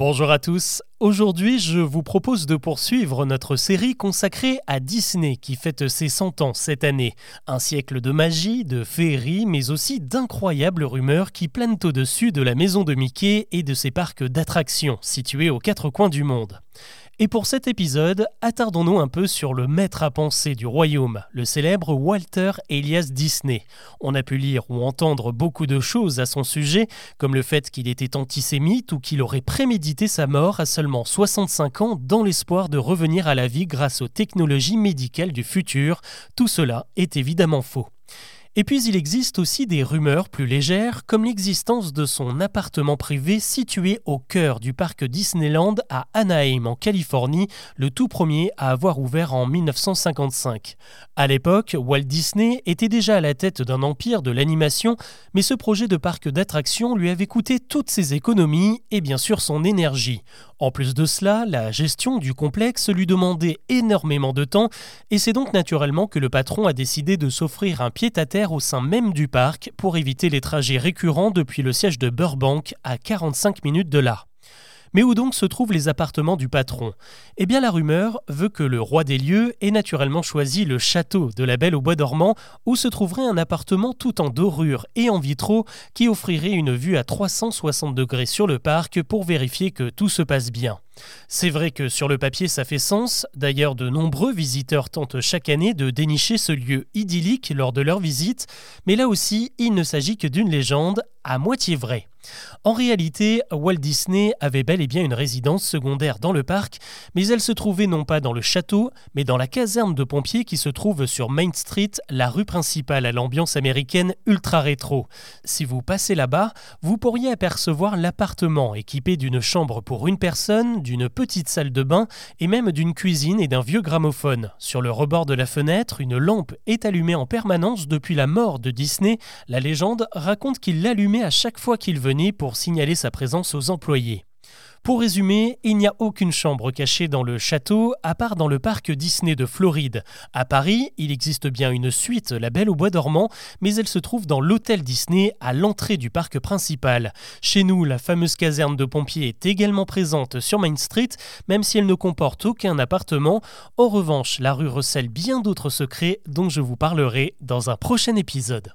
Bonjour à tous. Aujourd'hui, je vous propose de poursuivre notre série consacrée à Disney qui fête ses 100 ans cette année. Un siècle de magie, de féerie, mais aussi d'incroyables rumeurs qui planent au-dessus de la maison de Mickey et de ses parcs d'attractions situés aux quatre coins du monde. Et pour cet épisode, attardons-nous un peu sur le maître à penser du royaume, le célèbre Walter Elias Disney. On a pu lire ou entendre beaucoup de choses à son sujet, comme le fait qu'il était antisémite ou qu'il aurait prémédité sa mort à seulement 65 ans dans l'espoir de revenir à la vie grâce aux technologies médicales du futur. Tout cela est évidemment faux. Et puis il existe aussi des rumeurs plus légères, comme l'existence de son appartement privé situé au cœur du parc Disneyland à Anaheim en Californie, le tout premier à avoir ouvert en 1955. À l'époque, Walt Disney était déjà à la tête d'un empire de l'animation, mais ce projet de parc d'attractions lui avait coûté toutes ses économies et bien sûr son énergie. En plus de cela, la gestion du complexe lui demandait énormément de temps et c'est donc naturellement que le patron a décidé de s'offrir un pied-à-terre au sein même du parc pour éviter les trajets récurrents depuis le siège de Burbank à 45 minutes de là. Mais où donc se trouvent les appartements du patron? Eh bien la rumeur veut que le roi des lieux ait naturellement choisi le château de la Belle au Bois dormant où se trouverait un appartement tout en dorure et en vitraux qui offrirait une vue à 360 degrés sur le parc pour vérifier que tout se passe bien. C'est vrai que sur le papier ça fait sens, d'ailleurs de nombreux visiteurs tentent chaque année de dénicher ce lieu idyllique lors de leur visite, mais là aussi il ne s'agit que d'une légende à moitié vraie. En réalité, Walt Disney avait bel et bien une résidence secondaire dans le parc, mais elle se trouvait non pas dans le château, mais dans la caserne de pompiers qui se trouve sur Main Street, la rue principale à l'ambiance américaine ultra rétro. Si vous passez là-bas, vous pourriez apercevoir l'appartement équipé d'une chambre pour une personne, d'une petite salle de bain et même d'une cuisine et d'un vieux gramophone. Sur le rebord de la fenêtre, une lampe est allumée en permanence depuis la mort de Disney. La légende raconte qu'il l'allumait à chaque fois qu'il venait pour signaler sa présence aux employés. Pour résumer, il n'y a aucune chambre cachée dans le château, à part dans le parc Disney de Floride. À Paris, il existe bien une suite, La Belle au Bois dormant, mais elle se trouve dans l'hôtel Disney, à l'entrée du parc principal. Chez nous, la fameuse caserne de pompiers est également présente sur Main Street, même si elle ne comporte aucun appartement. En revanche, la rue recèle bien d'autres secrets dont je vous parlerai dans un prochain épisode.